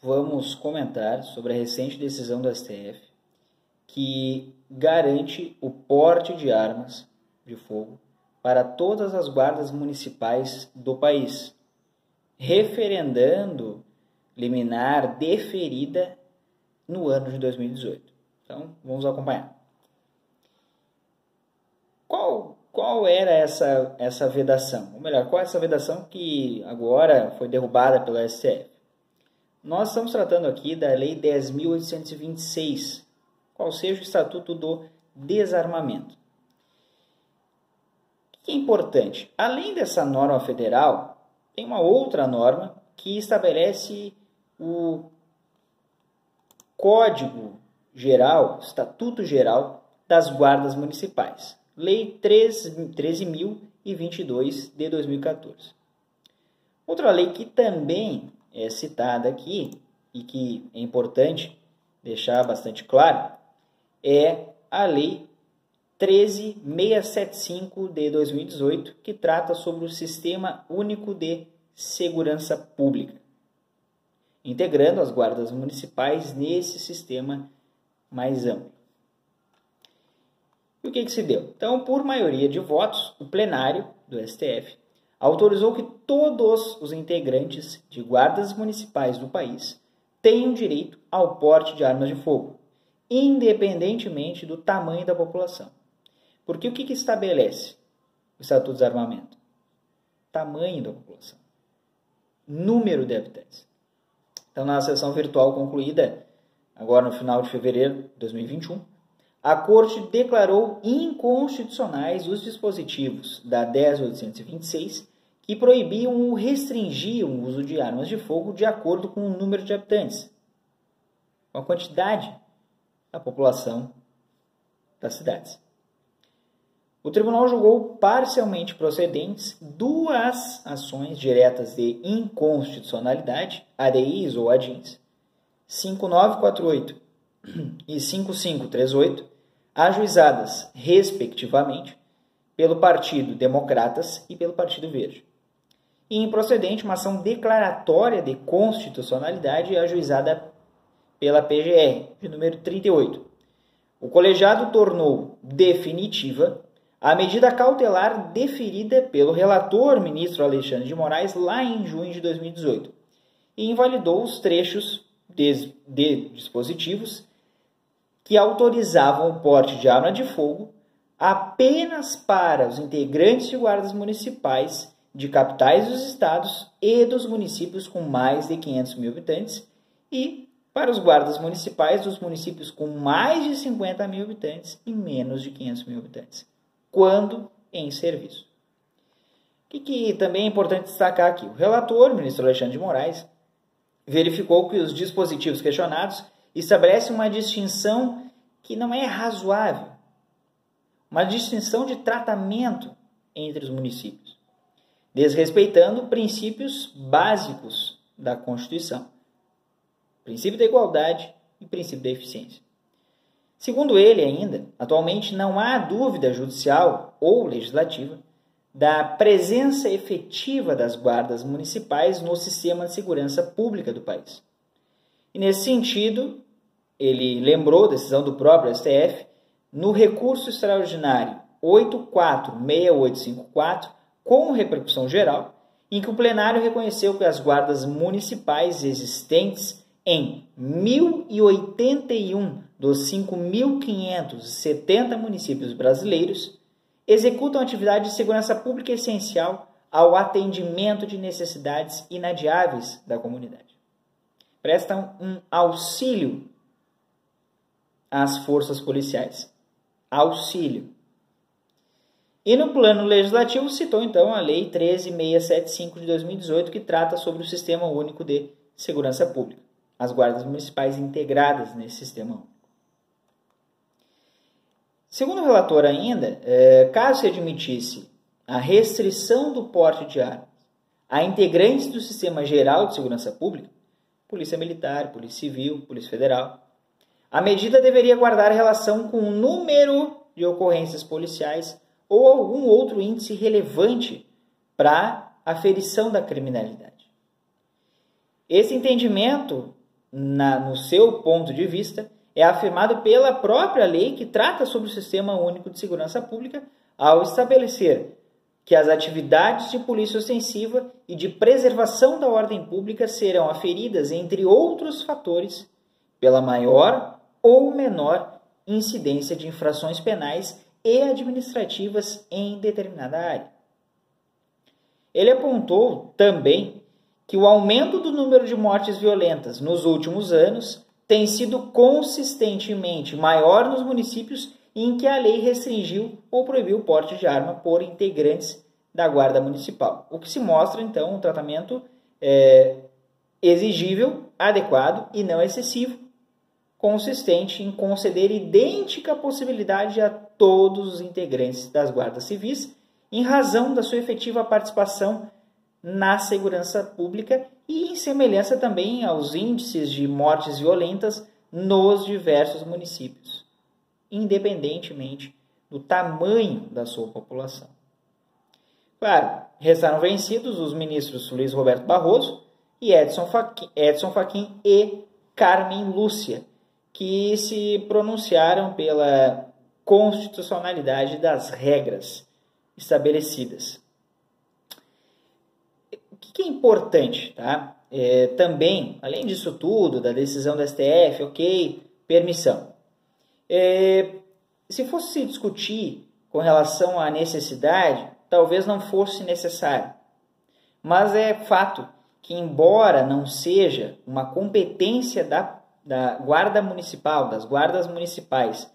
vamos comentar sobre a recente decisão do STF que garante o porte de armas de fogo para todas as guardas municipais do país, referendando liminar deferida no ano de 2018. Então, vamos acompanhar. Qual, qual era essa, essa vedação? Ou melhor, qual é essa vedação que agora foi derrubada pelo STF? Nós estamos tratando aqui da Lei 10.826, qual seja o Estatuto do Desarmamento. O que é importante? Além dessa norma federal, tem uma outra norma que estabelece o Código Geral, Estatuto Geral das Guardas Municipais, Lei 13.022 de 2014. Outra lei que também é citada aqui e que é importante deixar bastante claro é a Lei 13675 de 2018, que trata sobre o Sistema Único de Segurança Pública, integrando as guardas municipais nesse sistema mais amplo. E o que, que se deu? Então, por maioria de votos, o plenário do STF autorizou que todos os integrantes de guardas municipais do país tenham direito ao porte de armas de fogo, independentemente do tamanho da população. Porque o que, que estabelece o Estatuto de Desarmamento? Tamanho da população, número de habitantes. Então, na sessão virtual concluída, agora no final de fevereiro de 2021, a Corte declarou inconstitucionais os dispositivos da 10.826 que proibiam ou restringiam o uso de armas de fogo de acordo com o número de habitantes, com a quantidade da população das cidades. O tribunal julgou parcialmente procedentes duas ações diretas de inconstitucionalidade, ADIs ou ADINs, 5948 e 5538, ajuizadas, respectivamente, pelo Partido Democratas e pelo Partido Verde. E improcedente uma ação declaratória de constitucionalidade ajuizada pela PGR, de número 38. O colegiado tornou definitiva a medida cautelar deferida pelo relator ministro Alexandre de Moraes lá em junho de 2018 e invalidou os trechos de, de dispositivos que autorizavam o porte de arma de fogo apenas para os integrantes de guardas municipais de capitais dos estados e dos municípios com mais de 500 mil habitantes e para os guardas municipais dos municípios com mais de 50 mil habitantes e menos de 500 mil habitantes, quando em serviço. O que, que também é importante destacar aqui? O relator, ministro Alexandre de Moraes, verificou que os dispositivos questionados estabelece uma distinção que não é razoável, uma distinção de tratamento entre os municípios, desrespeitando princípios básicos da Constituição: princípio da igualdade e princípio da eficiência. Segundo ele, ainda, atualmente não há dúvida judicial ou legislativa da presença efetiva das guardas municipais no sistema de segurança pública do país. E nesse sentido, ele lembrou a decisão do próprio STF no recurso extraordinário 846854, com repercussão geral, em que o plenário reconheceu que as guardas municipais existentes em 1081 dos 5.570 municípios brasileiros executam atividade de segurança pública essencial ao atendimento de necessidades inadiáveis da comunidade prestam um auxílio às forças policiais. Auxílio. E no plano legislativo citou então a Lei 13675 de 2018, que trata sobre o Sistema Único de Segurança Pública. as guardas municipais integradas nesse sistema. Segundo o relator ainda, é, caso se admitisse a restrição do porte de armas a integrantes do Sistema Geral de Segurança Pública, Polícia Militar, Polícia Civil, Polícia Federal, a medida deveria guardar relação com o número de ocorrências policiais ou algum outro índice relevante para aferição da criminalidade. Esse entendimento, na, no seu ponto de vista, é afirmado pela própria lei que trata sobre o Sistema Único de Segurança Pública ao estabelecer que as atividades de polícia ostensiva e de preservação da ordem pública serão aferidas, entre outros fatores, pela maior ou menor incidência de infrações penais e administrativas em determinada área. Ele apontou também que o aumento do número de mortes violentas nos últimos anos tem sido consistentemente maior nos municípios em que a lei restringiu ou proibiu o porte de arma por integrantes da Guarda Municipal, o que se mostra então um tratamento é, exigível, adequado e não excessivo, consistente em conceder idêntica possibilidade a todos os integrantes das guardas civis, em razão da sua efetiva participação na segurança pública e em semelhança também aos índices de mortes violentas nos diversos municípios, independentemente do tamanho da sua população. Claro, restaram vencidos os ministros Luiz Roberto Barroso e Edson Fachin, Edson Fachin e Carmen Lúcia, que se pronunciaram pela constitucionalidade das regras estabelecidas o que é importante, tá? É, também, além disso tudo, da decisão do STF, ok, permissão. É, se fosse se discutir com relação à necessidade, talvez não fosse necessário. Mas é fato que, embora não seja uma competência da, da Guarda Municipal, das guardas municipais,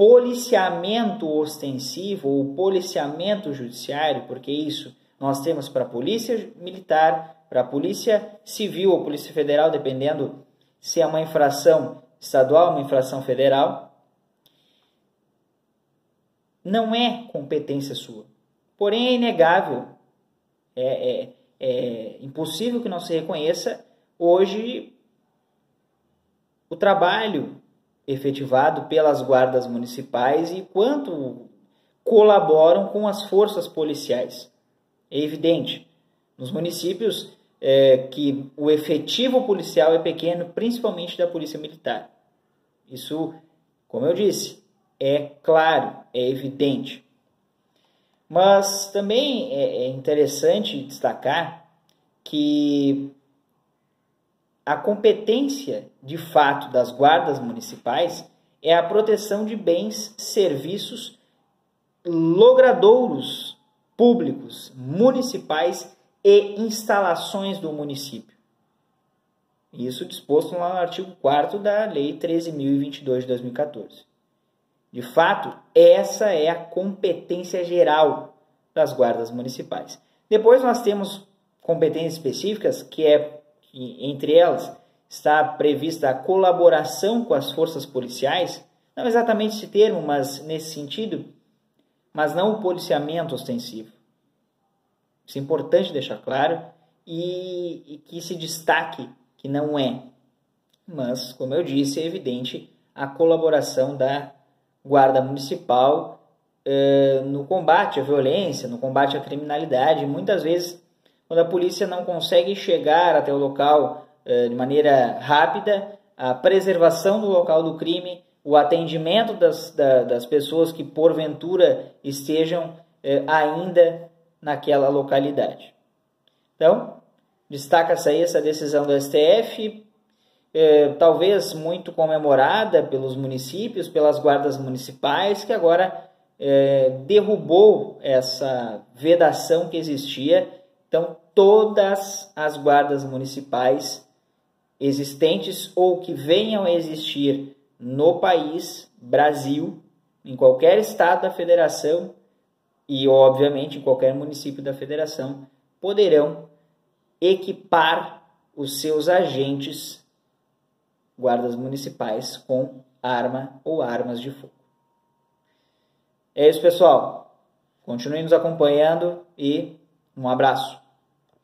policiamento ostensivo ou policiamento judiciário, porque isso nós temos para a polícia militar, para a polícia civil ou polícia federal, dependendo se é uma infração estadual uma infração federal. Não é competência sua. Porém, é inegável, é, é, é impossível que não se reconheça hoje o trabalho efetivado pelas guardas municipais e quanto colaboram com as forças policiais. É evidente, nos municípios é, que o efetivo policial é pequeno, principalmente da polícia militar. Isso, como eu disse, é claro, é evidente. Mas também é, é interessante destacar que a competência de fato das guardas municipais é a proteção de bens, serviços, logradouros públicos, municipais e instalações do município. Isso disposto no artigo 4 da Lei 13.022 de 2014. De fato, essa é a competência geral das guardas municipais. Depois nós temos competências específicas, que é, entre elas, está prevista a colaboração com as forças policiais, não exatamente esse termo, mas nesse sentido, mas não o policiamento ostensivo. Isso é importante deixar claro e, e que se destaque que não é. Mas, como eu disse, é evidente a colaboração da Guarda Municipal eh, no combate à violência, no combate à criminalidade. Muitas vezes, quando a polícia não consegue chegar até o local eh, de maneira rápida, a preservação do local do crime o atendimento das, da, das pessoas que porventura estejam eh, ainda naquela localidade. Então, destaca-se aí essa decisão do STF, eh, talvez muito comemorada pelos municípios, pelas guardas municipais, que agora derrubou essa vedação que existia. Então, todas as guardas municipais existentes ou que venham a existir no país, Brasil, em qualquer estado da federação e, obviamente, em qualquer município da federação, poderão equipar os seus agentes guardas municipais com arma ou armas de fogo. É isso, pessoal. Continue nos acompanhando e um abraço.